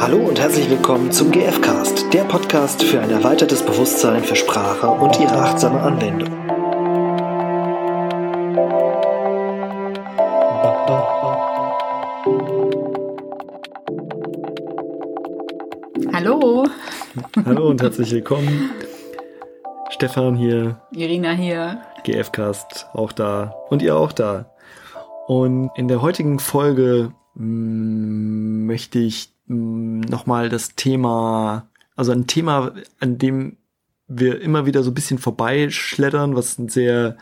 Hallo und herzlich willkommen zum GFcast, der Podcast für ein erweitertes Bewusstsein für Sprache und ihre achtsame Anwendung. Hallo, Hallo und herzlich willkommen. Stefan hier, Irina hier. GFcast auch da und ihr auch da. Und in der heutigen Folge mm, möchte ich nochmal das Thema, also ein Thema, an dem wir immer wieder so ein bisschen vorbeischleddern, was ein sehr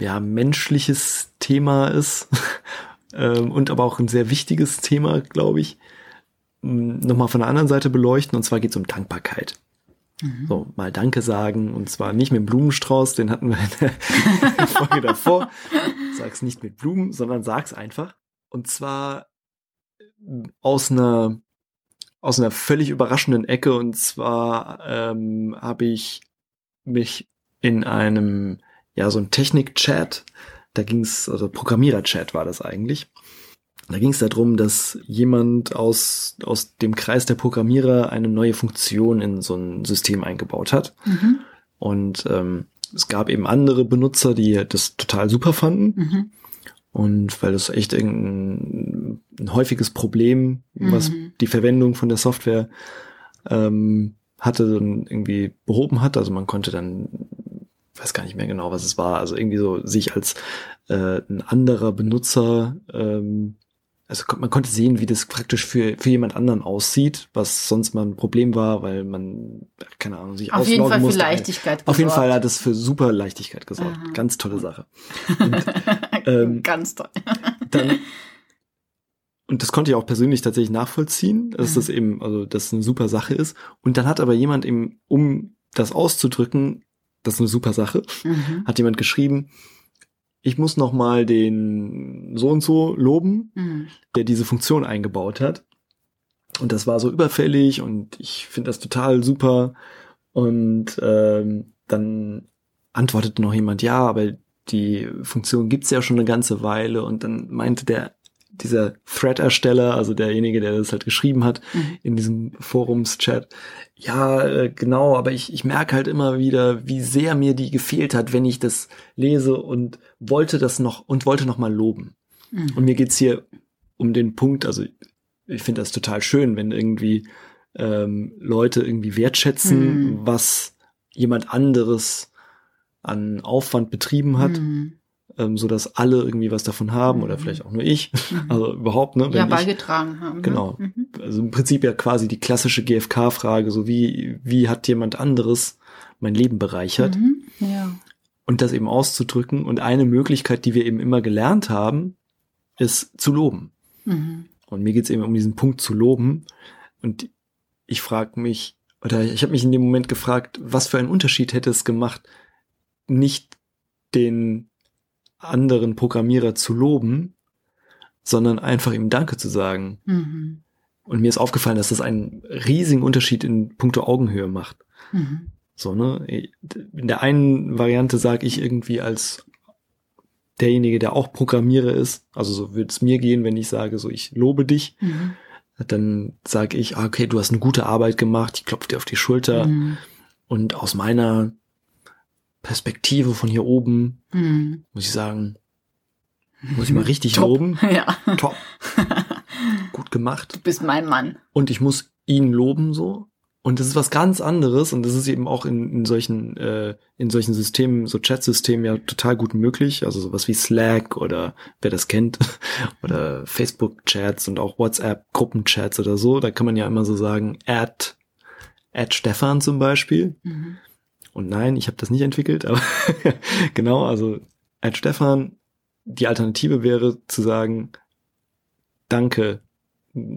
ja, menschliches Thema ist ähm, und aber auch ein sehr wichtiges Thema, glaube ich, nochmal von der anderen Seite beleuchten. Und zwar geht es um Dankbarkeit. So, mal Danke sagen. Und zwar nicht mit dem Blumenstrauß, den hatten wir in der Folge davor. Sag's nicht mit Blumen, sondern sag's einfach. Und zwar aus einer, aus einer völlig überraschenden Ecke. Und zwar ähm, habe ich mich in einem, ja, so ein Technik-Chat, da ging's, also Programmierer-Chat war das eigentlich. Da ging es darum, dass jemand aus, aus dem Kreis der Programmierer eine neue Funktion in so ein System eingebaut hat. Mhm. Und ähm, es gab eben andere Benutzer, die das total super fanden. Mhm. Und weil das echt irgendein ein häufiges Problem, was Mhm. die Verwendung von der Software ähm, hatte, dann irgendwie behoben hat. Also man konnte dann, weiß gar nicht mehr genau, was es war, also irgendwie so sich als äh, ein anderer Benutzer, ähm, also man konnte sehen, wie das praktisch für, für jemand anderen aussieht, was sonst mal ein Problem war, weil man, keine Ahnung, sich Auf jeden Fall für musste. Leichtigkeit Auf jeden Fall gesorgt. hat es für super Leichtigkeit gesorgt. Aha. Ganz tolle Sache. ähm, Ganz toll. dann, und das konnte ich auch persönlich tatsächlich nachvollziehen, dass Mhm. das eben, also das eine super Sache ist. Und dann hat aber jemand eben, um das auszudrücken, das ist eine super Sache, Mhm. hat jemand geschrieben, ich muss noch mal den so und so loben, Mhm. der diese Funktion eingebaut hat. Und das war so überfällig und ich finde das total super. Und ähm, dann antwortete noch jemand, ja, aber die Funktion gibt's ja schon eine ganze Weile. Und dann meinte der, dieser Thread-Ersteller, also derjenige, der das halt geschrieben hat, Mhm. in diesem Forums-Chat, ja, äh, genau, aber ich, ich merke halt immer wieder, wie sehr mir die gefehlt hat, wenn ich das lese und wollte das noch und wollte noch mal loben. Mhm. Und mir geht's hier um den Punkt, also ich finde das total schön, wenn irgendwie ähm, Leute irgendwie wertschätzen, Hm. was jemand anderes an Aufwand betrieben hat, Mhm. Ähm, so dass alle irgendwie was davon haben oder Mhm. vielleicht auch nur ich, Mhm. also überhaupt, ne? ja, Wenn ich, beigetragen haben. Genau. Ne? Mhm. also im Prinzip ja quasi die klassische GFK-Frage, so wie, wie hat jemand anderes mein Leben bereichert? Mhm. Ja. und das eben auszudrücken. Und eine Möglichkeit, die wir eben immer gelernt haben, ist zu loben. Mhm. Und mir geht's eben um diesen Punkt zu loben. Und ich frage mich, oder ich habe mich in dem Moment gefragt, was für einen Unterschied hätte es gemacht, nicht den anderen Programmierer zu loben, sondern einfach ihm Danke zu sagen. Mhm. Und mir ist aufgefallen, dass das einen riesigen Unterschied in puncto Augenhöhe macht. Mhm. So, ne? In der einen Variante sage ich irgendwie als derjenige, der auch Programmierer ist, also so würde es mir gehen, wenn ich sage, so ich lobe dich, Mhm. dann sage ich, ah, okay, du hast eine gute Arbeit gemacht, ich klopfe dir auf die Schulter Mhm. und aus meiner Perspektive von hier oben Mhm. muss ich sagen, muss ich mal richtig Top. loben, Ja. top, gut gemacht Du bist mein Mann. und ich muss ihn loben so. Und das ist was ganz anderes und das ist eben auch in, in solchen äh, in solchen Systemen, so Chat-Systemen ja total gut möglich. Also sowas wie Slack oder wer das kennt oder Facebook-Chats und auch WhatsApp-Gruppenchats oder so. Da kann man ja immer so sagen, add, add Stefan zum Beispiel. Mhm. Und nein, ich habe das nicht entwickelt, aber genau, also add Stefan. Die Alternative wäre zu sagen, danke,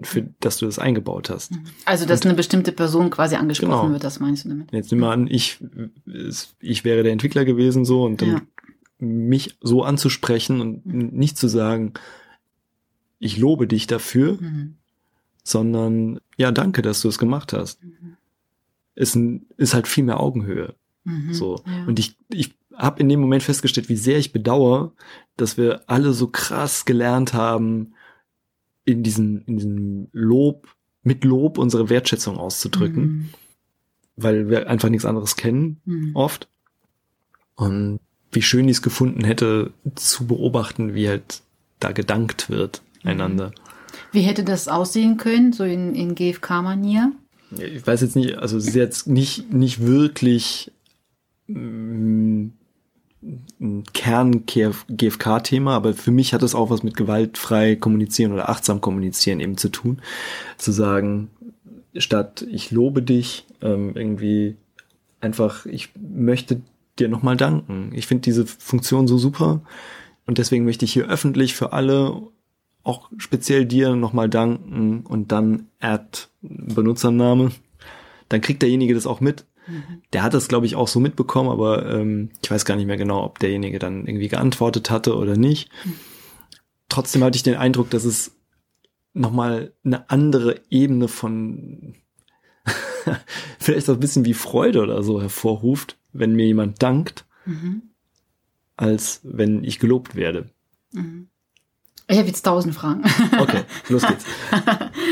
für, dass du das eingebaut hast. Also, dass eine bestimmte Person quasi angesprochen Genau. wird, das meinst du damit? Jetzt nimm mal an, ich, ich wäre der Entwickler gewesen so und dann Ja. mich so anzusprechen und Mhm. nicht zu sagen, ich lobe dich dafür, Mhm. sondern ja, danke, dass du es gemacht hast. Mhm. Ist, ein, ist halt viel mehr Augenhöhe. Mhm. So. Ja. Und ich, ich habe in dem Moment festgestellt, wie sehr ich bedauere, dass wir alle so krass gelernt haben, in diesem, in diesem Lob mit Lob unsere Wertschätzung auszudrücken, Mhm. weil wir einfach nichts anderes kennen, Mhm. oft. Und wie schön ich es gefunden hätte, zu beobachten, wie halt da gedankt wird einander. Wie hätte das aussehen können, so in, in GFK-Manier? Ich weiß jetzt nicht, also es ist jetzt nicht, nicht wirklich Kern-GFK-Thema, aber für mich hat es auch was mit gewaltfrei kommunizieren oder achtsam kommunizieren eben zu tun. Zu sagen, statt ich lobe dich, ähm, irgendwie einfach, ich möchte dir nochmal danken. Ich finde diese Funktion so super und deswegen möchte ich hier öffentlich für alle, auch speziell dir nochmal danken und dann add Benutzername. Dann kriegt derjenige das auch mit. Der hat das, glaube ich, auch so mitbekommen, aber ähm, ich weiß gar nicht mehr genau, ob derjenige dann irgendwie geantwortet hatte oder nicht. Trotzdem hatte ich den Eindruck, dass es nochmal eine andere Ebene von vielleicht auch ein bisschen wie Freude oder so hervorruft, wenn mir jemand dankt, Mhm. als wenn ich gelobt werde. Ich habe jetzt tausend Fragen. Okay, los geht's.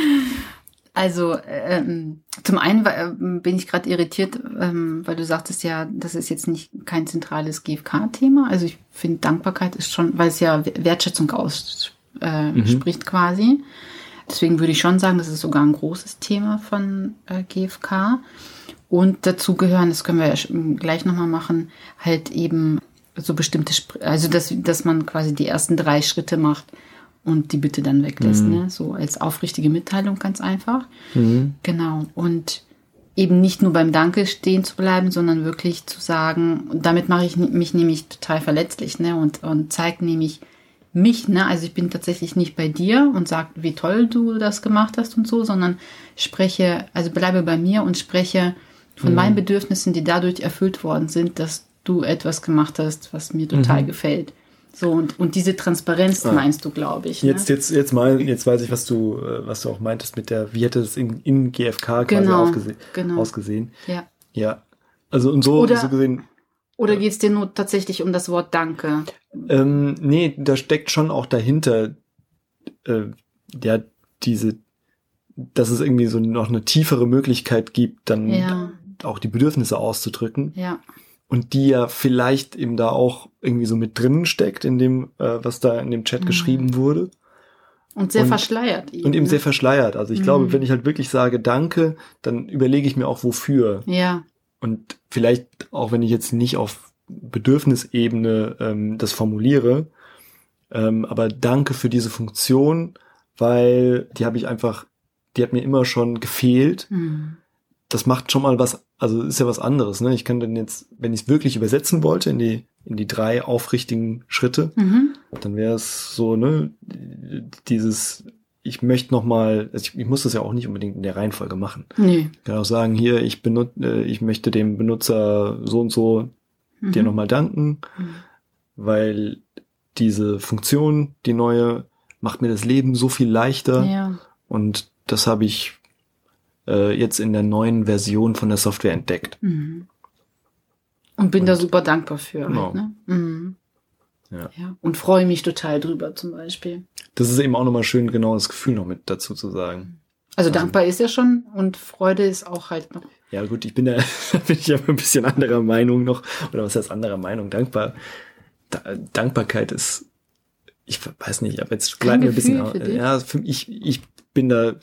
Also ähm, zum einen ähm, bin ich gerade irritiert, ähm, weil du sagtest ja, das ist jetzt nicht kein zentrales GFK-Thema. Also ich finde Dankbarkeit ist schon, weil es ja Wertschätzung ausspricht äh, Mhm. quasi. Deswegen würde ich schon sagen, das ist sogar ein großes Thema von äh, GFK. Und dazu gehören, das können wir ja sch- gleich nochmal machen, halt eben so bestimmte, also dass, dass man quasi die ersten drei Schritte macht und die Bitte dann weglässt, ne? So als aufrichtige Mitteilung ganz einfach. Mhm. Genau. Und eben nicht nur beim Danke stehen zu bleiben, sondern wirklich zu sagen, damit mache ich mich nämlich total verletzlich, ne? Und, und zeige nämlich mich, ne? Also ich bin tatsächlich nicht bei dir und sag, wie toll du das gemacht hast und so, sondern spreche, also bleibe bei mir und spreche von meinen Bedürfnissen, die dadurch erfüllt worden sind, dass du etwas gemacht hast, was mir total gefällt. So, und, und diese Transparenz meinst du, glaube ich. Jetzt, ne? jetzt, jetzt mal, jetzt weiß ich, was du, äh, was du auch meintest mit der, wie hätte es in, in GFK quasi Genau, aufgese genau. ausgesehen. Ja. Ja. Also und so, Oder- so gesehen, Oder geht es dir nur tatsächlich um das Wort Danke? ähm, nee, da steckt schon auch dahinter, äh, ja, diese, dass es irgendwie so noch eine tiefere Möglichkeit gibt, dann Ja. auch die Bedürfnisse auszudrücken. Ja. Und die ja vielleicht eben da auch irgendwie so mit drinnen steckt in dem, äh, was da in dem Chat geschrieben wurde. Und sehr Und- verschleiert. Und eben ne? sehr verschleiert. Also ich Mhm. glaube, wenn ich halt wirklich sage Danke, dann überlege ich mir auch wofür. Ja. Und vielleicht auch wenn ich jetzt nicht auf Bedürfnisebene ähm, das formuliere, ähm, aber Danke für diese Funktion, weil die habe ich einfach, die hat mir immer schon gefehlt. Hm. Das macht schon mal was, also ist ja was anderes. Ne? Ich kann dann jetzt, wenn ich es wirklich übersetzen wollte in die in die drei aufrichtigen Schritte, Mhm. dann wäre es so, ne, dieses, ich möchte noch mal, also ich, ich muss das ja auch nicht unbedingt in der Reihenfolge machen. Nee. Ich kann auch sagen, hier, ich benutze, äh, ich möchte dem Benutzer so und so Mhm. dir nochmal danken, Mhm. weil diese Funktion, die neue, macht mir das Leben so viel leichter. Ja. Und das habe ich äh, jetzt in der neuen Version von der Software entdeckt. Mhm. Und bin da Und- super dankbar für. Genau. Halt, ne? mhm. Ja. ja. Und freue mich total drüber zum Beispiel. Das ist eben auch nochmal schön, genau das Gefühl noch mit dazu zu sagen. Also dankbar ist ja schon und Freude ist auch halt noch. Ja gut, ich bin da, da bin ich aber ein bisschen anderer Meinung noch. Oder was heißt anderer Meinung? Dankbar. Da, Dankbarkeit ist, ich weiß nicht, aber jetzt gleiten wir ein bisschen. Für ja, für, ich, ich bin da,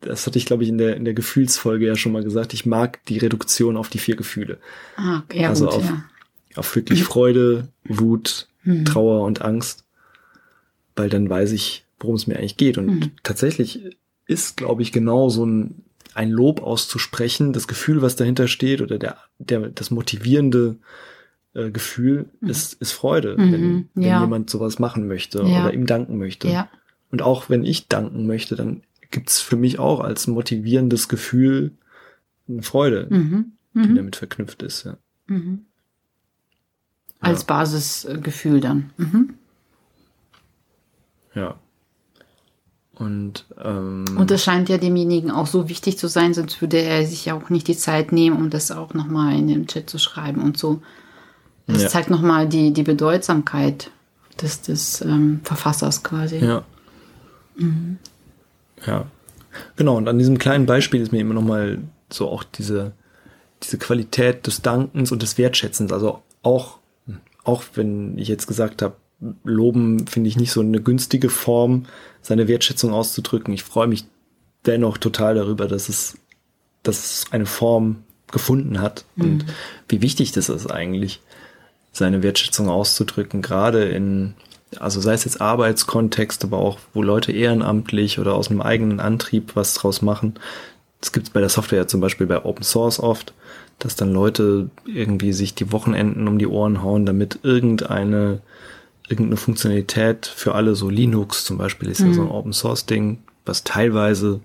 das hatte ich, glaube ich, in der, in der Gefühlsfolge ja schon mal gesagt. Ich mag die Reduktion auf die vier Gefühle. Ah, ja, Also gut, auf- ja. Auf wirklich Freude, Wut, Mhm. Trauer und Angst. Weil dann weiß ich, worum es mir eigentlich geht. Und Mhm. tatsächlich ist, glaube ich, genau so ein, ein Lob auszusprechen, das Gefühl, was dahinter steht, oder der, der, das motivierende äh, Gefühl ist, ist Freude, Mhm, wenn, wenn ja. jemand sowas machen möchte oder ihm danken möchte. Ja. Und auch wenn ich danken möchte, dann gibt's für mich auch als motivierendes Gefühl eine Freude, Mhm. die Mhm. damit verknüpft ist. Ja. Mhm. Als Basisgefühl dann. Mhm. ja. Und, ähm, Und das scheint ja demjenigen auch so wichtig zu sein, sonst würde er sich ja auch nicht die Zeit nehmen, um das auch nochmal in den Chat zu schreiben und so. Das Ja. zeigt nochmal die, die Bedeutsamkeit des, des ähm, Verfassers quasi. Ja. Ja. Genau, und an diesem kleinen Beispiel ist mir immer nochmal so auch diese, diese Qualität des Dankens und des Wertschätzens. Also auch, auch wenn ich jetzt gesagt habe, Loben finde ich nicht so eine günstige Form, seine Wertschätzung auszudrücken. Ich freue mich dennoch total darüber, dass es, dass es eine Form gefunden hat mhm. und wie wichtig das ist eigentlich, seine Wertschätzung auszudrücken, gerade in, also sei es jetzt Arbeitskontext, aber auch, wo Leute ehrenamtlich oder aus einem eigenen Antrieb was draus machen. Das gibt es bei der Software ja zum Beispiel bei Open Source oft, dass dann Leute irgendwie sich die Wochenenden um die Ohren hauen, damit irgendeine irgendeine Funktionalität für alle, so Linux zum Beispiel ist mhm. ja so ein mhm. Open Source Ding, was teilweise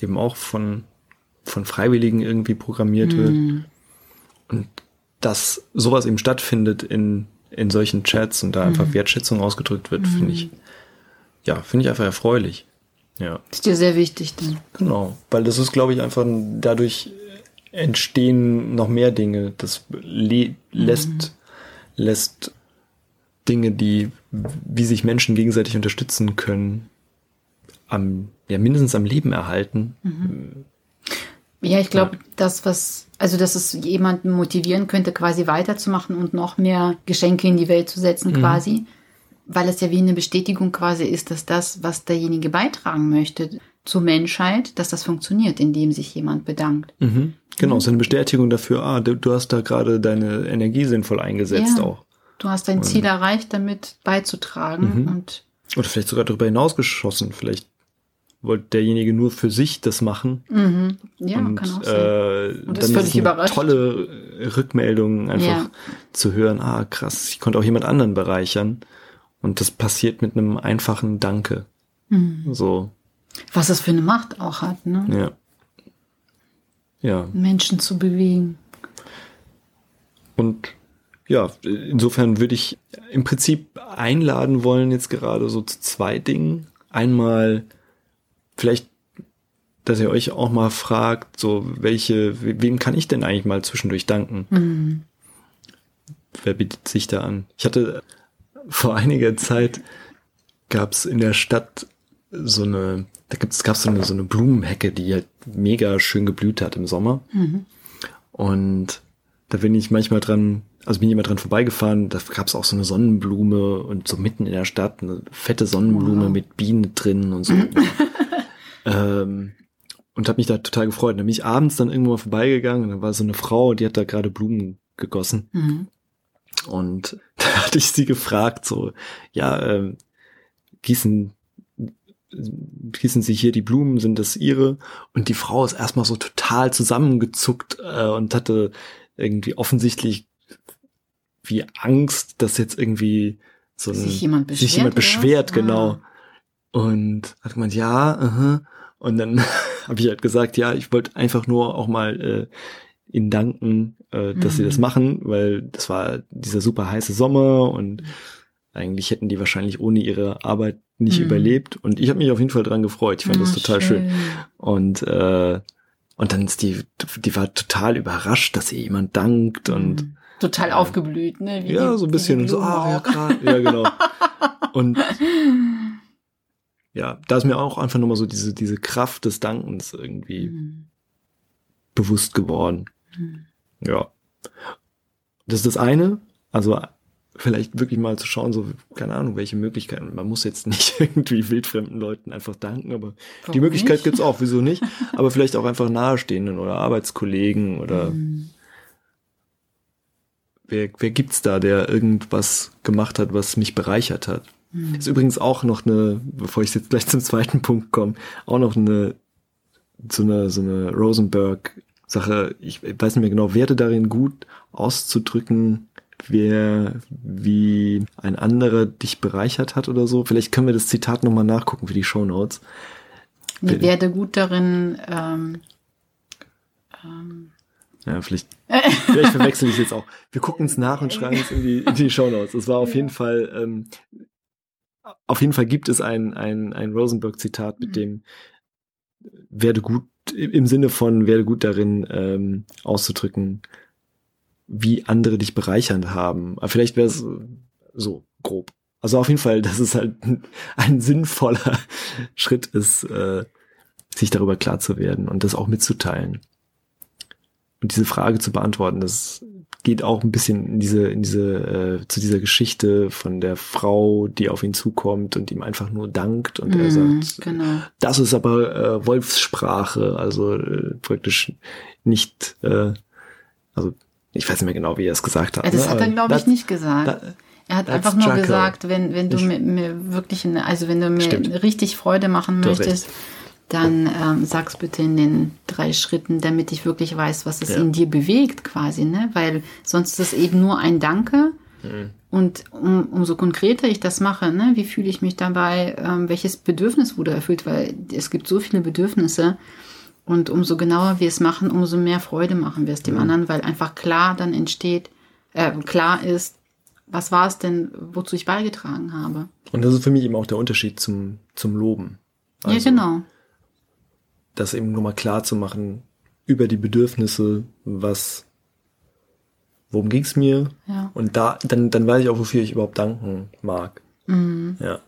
eben auch von, von Freiwilligen irgendwie programmiert mhm. wird. Und dass sowas eben stattfindet in, in solchen Chats und da mhm. einfach Wertschätzung ausgedrückt wird, finde ich, ja, finde ich einfach erfreulich. Ja. Ist dir sehr wichtig dann. Genau, weil das ist, glaube ich, einfach dadurch entstehen noch mehr Dinge. Das lässt, mhm. lässt Dinge, die, wie sich Menschen gegenseitig unterstützen können, am, ja, mindestens am Leben erhalten. Ja, ich glaube, ja. das, was, also, dass es jemanden motivieren könnte, quasi weiterzumachen und noch mehr Geschenke in die Welt zu setzen, mhm. quasi, weil es ja wie eine Bestätigung quasi ist, dass das, was derjenige beitragen möchte zur Menschheit, dass das funktioniert, indem sich jemand bedankt. Mhm. Genau, mhm. ist eine Bestätigung dafür, ah, du, du hast da gerade deine Energie sinnvoll eingesetzt ja. auch. Du hast dein Ziel erreicht, damit beizutragen mhm. und oder vielleicht sogar darüber hinausgeschossen. Vielleicht wollte derjenige nur für sich das machen. Mhm. Ja, und, kann auch sein. Äh, und ist völlig überrascht. Tolle Rückmeldungen einfach ja. zu hören. Ah, krass, ich konnte auch jemand anderen bereichern. Und das passiert mit einem einfachen Danke. Mhm. So. Was das für eine Macht auch hat, ne? Ja. Ja. Menschen zu bewegen. Und ja, insofern würde ich im Prinzip einladen wollen, jetzt gerade so zu zwei Dingen. Einmal vielleicht, dass ihr euch auch mal fragt, so welche, wem kann ich denn eigentlich mal zwischendurch danken? Mhm. Wer bietet sich da an? Ich hatte vor einiger Zeit gab es in der Stadt so eine, da gibt's, gab so eine, so eine Blumenhecke, die halt mega schön geblüht hat im Sommer. Mhm. Und da bin ich manchmal dran also bin ich immer dran vorbeigefahren, da gab es auch so eine Sonnenblume und so mitten in der Stadt eine fette Sonnenblume wow. mit Bienen drin und so. ähm, und habe mich da total gefreut. Und dann bin ich abends dann irgendwo mal vorbeigegangen und da war so eine Frau, die hat da gerade Blumen gegossen. Mhm. Und da hatte ich sie gefragt, so, ja, ähm, gießen, gießen Sie hier die Blumen, sind das Ihre? Und die Frau ist erstmal so total zusammengezuckt äh, und hatte irgendwie offensichtlich wie Angst, dass jetzt irgendwie so ein, sich jemand beschwert, sich jemand beschwert genau. Ah. Und hat gemeint, ja, uh -huh. Und dann habe ich halt gesagt, ja, ich wollte einfach nur auch mal äh, ihnen danken, äh, dass mhm. sie das mhm. machen, weil das war dieser super heiße Sommer und eigentlich hätten die wahrscheinlich ohne ihre Arbeit nicht mhm. überlebt. Und ich habe mich auf jeden Fall dran gefreut. Ich fand oh, das total schön. schön. Und äh, und dann ist die, die war total überrascht, dass ihr jemand dankt und mhm total aufgeblüht, ne? Wie ja, die, so ein bisschen so, ah, ja, klar, ja, genau. Und ja, da ist mir auch einfach nochmal so diese, diese Kraft des Dankens irgendwie mhm. bewusst geworden. Mhm. Ja. Das ist das eine. Also vielleicht wirklich mal zu schauen, so, keine Ahnung, welche Möglichkeiten. Man muss jetzt nicht irgendwie wildfremden Leuten einfach danken, aber Warum die Möglichkeit nicht? gibt's auch, wieso nicht? aber vielleicht auch einfach Nahestehenden oder Arbeitskollegen oder mhm wer, wer gibt's da, der irgendwas gemacht hat, was mich bereichert hat? Mhm. Ist übrigens auch noch eine, bevor ich jetzt gleich zum zweiten Punkt komme, auch noch eine, so eine, so eine Rosenberg-Sache. Ich weiß nicht mehr genau, werde darin gut auszudrücken, wer, wie ein anderer dich bereichert hat oder so. Vielleicht können wir das Zitat nochmal nachgucken für die Show Notes. Ich werde gut darin, ähm, ähm, ja, vielleicht, vielleicht verwechsel ich es jetzt auch. Wir gucken es nach und schreiben es in die, in die Show Notes. Es war auf jeden Fall, ähm, auf jeden Fall gibt es ein, ein, ein Rosenberg-Zitat mit mhm. dem werde gut, im Sinne von werde gut darin ähm, auszudrücken, wie andere dich bereichernd haben. Aber vielleicht wäre es so grob. Also auf jeden Fall, dass es halt ein, ein sinnvoller Schritt ist, äh, sich darüber klar zu werden und das auch mitzuteilen. Und diese Frage zu beantworten, das geht auch ein bisschen in diese, in diese, äh, zu dieser Geschichte von der Frau, die auf ihn zukommt und ihm einfach nur dankt und er Mhm, sagt, genau. das ist aber äh, Wolfssprache, also äh, praktisch nicht, äh, also ich weiß nicht mehr genau, wie er es gesagt hat. Ja, das ne? hat er, glaube ich, nicht gesagt. da- er hat einfach nur Jackal. gesagt, wenn, wenn du Ich- mir, mir wirklich, eine, also wenn du mir Stimmt. richtig Freude machen Du möchtest, dann ähm, sag's bitte in den drei Schritten, damit ich wirklich weiß, was es Ja. in dir bewegt, quasi, ne? Weil sonst ist es eben nur ein Danke. Mhm. Und um, umso konkreter ich das mache, ne, wie fühle ich mich dabei, ähm, welches Bedürfnis wurde erfüllt, weil es gibt so viele Bedürfnisse. Und umso genauer wir es machen, umso mehr Freude machen wir es dem Mhm. anderen, weil einfach klar dann entsteht, äh, klar ist, was war es denn, wozu ich beigetragen habe. Und das ist für mich eben auch der Unterschied zum, zum Loben. ja, Also, genau. Das eben nochmal klar zu machen über die Bedürfnisse, was, worum ging's mir? Ja. Und da, dann, dann weiß ich auch, wofür ich überhaupt danken mag. Mhm. Ja.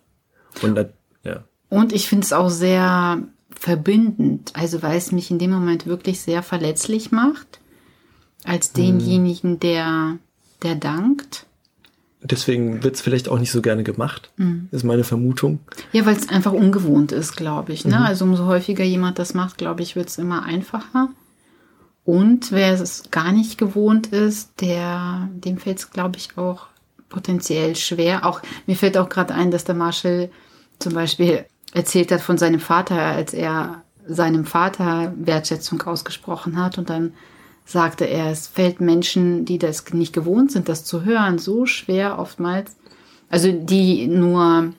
Und dann, ja. Und ich finde es auch sehr verbindend, also weil es mich in dem Moment wirklich sehr verletzlich macht, als denjenigen, der, der dankt. Deswegen wird's vielleicht auch nicht so gerne gemacht, ist meine Vermutung. Ja, weil es einfach ungewohnt ist, glaube ich. Ne? Also umso häufiger jemand das macht, glaube ich, wird es immer einfacher. Und wer es gar nicht gewohnt ist, der, dem fällt es, glaube ich, auch potenziell schwer. Auch mir fällt auch gerade ein, dass der Marshall zum Beispiel erzählt hat von seinem Vater, als er seinem Vater Wertschätzung ausgesprochen hat und dann sagte er, es fällt Menschen, die das nicht gewohnt sind, das zu hören, so schwer oftmals. Also die nur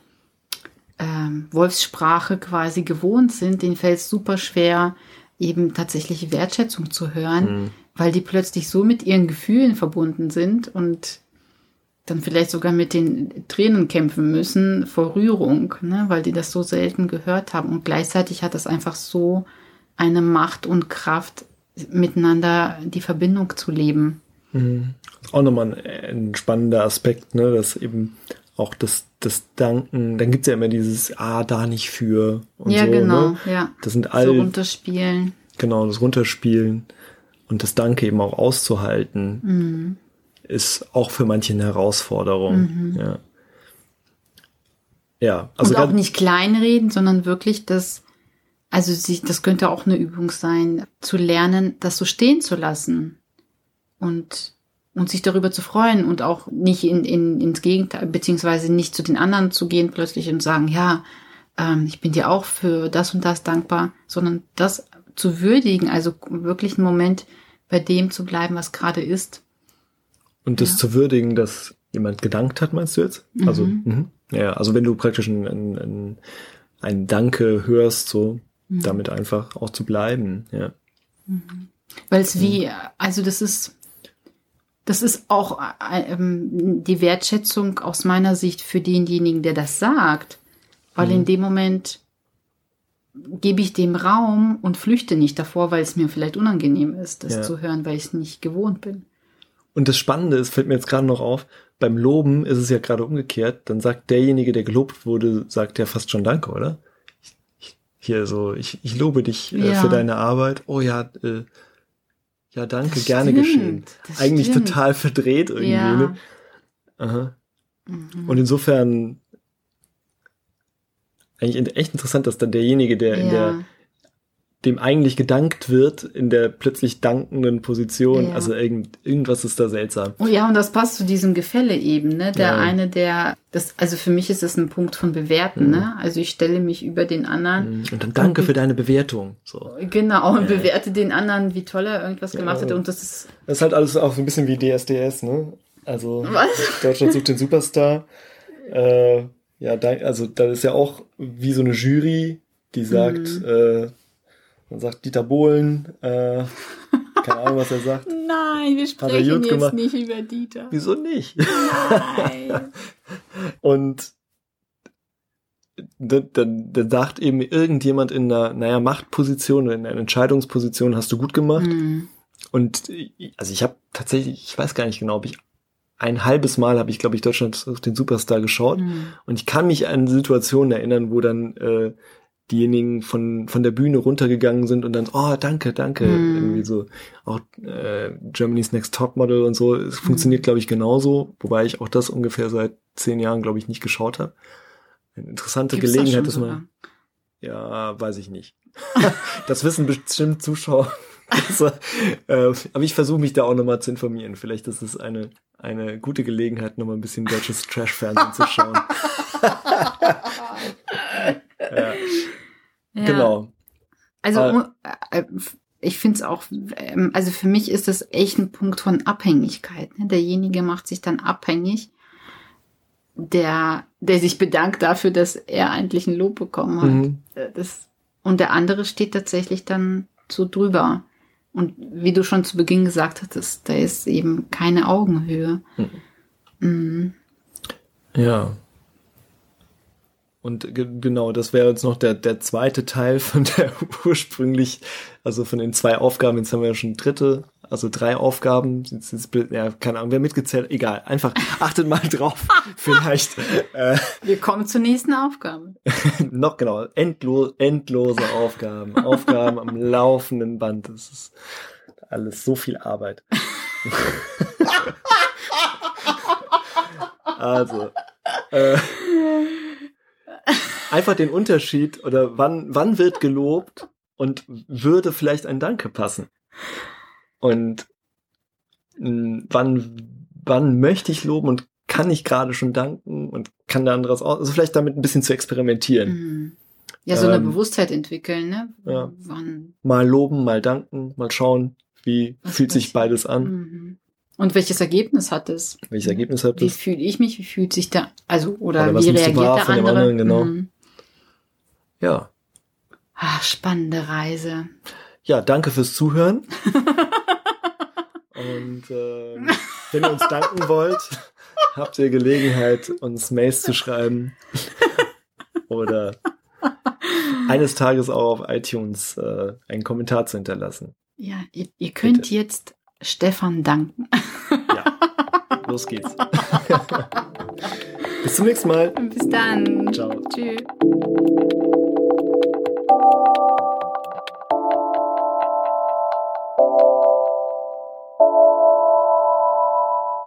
ähm, Wolfssprache quasi gewohnt sind, denen fällt es super schwer, eben tatsächlich Wertschätzung zu hören, weil die plötzlich so mit ihren Gefühlen verbunden sind und dann vielleicht sogar mit den Tränen kämpfen müssen vor Rührung, ne, weil die das so selten gehört haben. Und gleichzeitig hat das einfach so eine Macht und Kraft, miteinander die Verbindung zu leben. Auch nochmal ein, ein spannender Aspekt, ne, dass eben auch das, das Danken, dann gibt's ja immer dieses Ah, da nicht für und ja, so. genau, Ne? ja. Das sind all, so runterspielen. genau, das Runterspielen und das Danke eben auch auszuhalten, Mhm. ist auch für manche eine Herausforderung. Ja. Ja, also und auch nicht kleinreden, sondern wirklich das, also sich, das könnte auch eine Übung sein, zu lernen, das so stehen zu lassen und, und sich darüber zu freuen und auch nicht in, in, ins Gegenteil, beziehungsweise nicht zu den anderen zu gehen plötzlich und sagen, ja, ähm, ich bin dir auch für das und das dankbar, sondern das zu würdigen, also wirklich einen Moment bei dem zu bleiben, was gerade ist. Und das Ja. zu würdigen, dass jemand gedankt hat, meinst du jetzt? Also, mhm. ja, also wenn du praktisch ein, ein, ein, ein Danke hörst, so, Mhm. damit einfach auch zu bleiben, ja. Weil es wie, also das ist, das ist auch äh, ähm, die Wertschätzung aus meiner Sicht für denjenigen, der das sagt. Weil in dem Moment gebe ich dem Raum und flüchte nicht davor, weil es mir vielleicht unangenehm ist, das Ja. zu hören, weil ich es nicht gewohnt bin. Und das Spannende ist, fällt mir jetzt gerade noch auf, beim Loben ist es ja gerade umgekehrt, dann sagt derjenige, der gelobt wurde, sagt ja fast schon Danke, oder? Hier so, ich, ich lobe dich äh, Ja. für deine Arbeit. Oh ja, äh, ja, danke, Das gerne stimmt, geschehen. Eigentlich stimmt. total verdreht irgendwie, Ja. ne? Aha. Mhm. Und insofern eigentlich echt interessant, dass dann derjenige, der in der ja. Dem eigentlich gedankt wird, in der plötzlich dankenden Position, Ja. also irgend, irgendwas ist da seltsam. Oh ja, und das passt zu diesem Gefälle eben, ne? Der Ja. eine, der, das, also für mich ist das ein Punkt von Bewerten, Mhm. ne? Also ich stelle mich über den anderen Und dann danke für deine Bewertung. So. Genau, und bewerte den anderen, wie toll er irgendwas gemacht Ja. hat. Und das ist, Das ist halt alles auch so ein bisschen wie DSDS, ne? Also Was? Deutschland sucht den Superstar. Äh, ja, da, also da ist ja auch wie so eine Jury, die sagt, Mhm. äh, dann sagt Dieter Bohlen, äh, keine Ahnung, was er sagt. nein, wir er gut gemacht. nicht über Dieter. Wieso nicht? Nein. Und dann, dann, dann sagt eben irgendjemand in einer, naja, Machtposition, oder in einer Entscheidungsposition, hast du gut gemacht. Hm. Und also ich habe tatsächlich, ich weiß gar nicht genau, ob ich ein halbes Mal habe ich, glaube ich, Deutschland auf den Superstar geschaut. Hm. Und ich kann mich an Situationen erinnern, wo dann äh, diejenigen von, von der Bühne runtergegangen sind und dann, oh, danke, danke, Mhm. irgendwie so, auch äh, Germany's Next Topmodel und so, es funktioniert, glaube ich, genauso, wobei ich auch das ungefähr seit zehn Jahren, glaube ich, nicht geschaut habe. Eine interessante Gibt's das Gelegenheit, schon dass man, ja, weiß ich nicht. das wissen bestimmt Zuschauer. Also, äh, aber ich versuche mich da auch nochmal zu informieren. Vielleicht ist es eine, eine gute Gelegenheit, nochmal ein bisschen deutsches Trash-Fernsehen zu schauen. ja. Genau. Also Äh, äh, ich finde es auch, ähm, also für mich ist das echt ein Punkt von Abhängigkeit. Ne? Derjenige macht sich dann abhängig, der, der sich bedankt dafür, dass er eigentlich ein Lob bekommen hat. Mhm. Äh, Das, und der andere steht tatsächlich dann so drüber. Und wie du schon zu Beginn gesagt hattest, da ist eben keine Augenhöhe. Mhm. Ja. Und ge genau, das wäre jetzt noch der, der zweite Teil von der ursprünglich, also von den zwei Aufgaben, jetzt haben wir ja schon dritte, also drei Aufgaben, jetzt, jetzt, ja, keine Ahnung, wer mitgezählt, egal, einfach achtet mal drauf, vielleicht äh, Wir kommen zur nächsten Aufgabe. noch genau, endlo endlose Aufgaben, Aufgaben am laufenden Band, das ist alles so viel Arbeit. also, äh, einfach den Unterschied oder wann, wann wird gelobt und würde vielleicht ein Danke passen? Und mh, wann, wann möchte ich loben und kann ich gerade schon danken und kann der andere es auch, also vielleicht damit ein bisschen zu experimentieren. Mhm. Ja, so eine Ähm, Bewusstheit entwickeln, ne? ja. Wann, Mal loben, mal danken, mal schauen, wie Was fühlt sich beides an, Mhm. Und welches Ergebnis hat es? welches Ergebnis hat Wie das. fühle ich mich? Wie fühlt sich der, also, oder, Oder wie reagiert der andere? anderen, genau. Mhm. Ja. Ah, spannende Reise. Ja, danke fürs Zuhören. Und ähm, wenn ihr uns danken wollt, habt ihr Gelegenheit, uns Mails zu schreiben. Oder eines Tages auch auf iTunes äh, einen Kommentar zu hinterlassen. Ja, ihr, ihr könnt Bitte. jetzt Stefan danken. Ja, los geht's. Bis zum nächsten Mal. Bis dann. Ciao. Tschüss.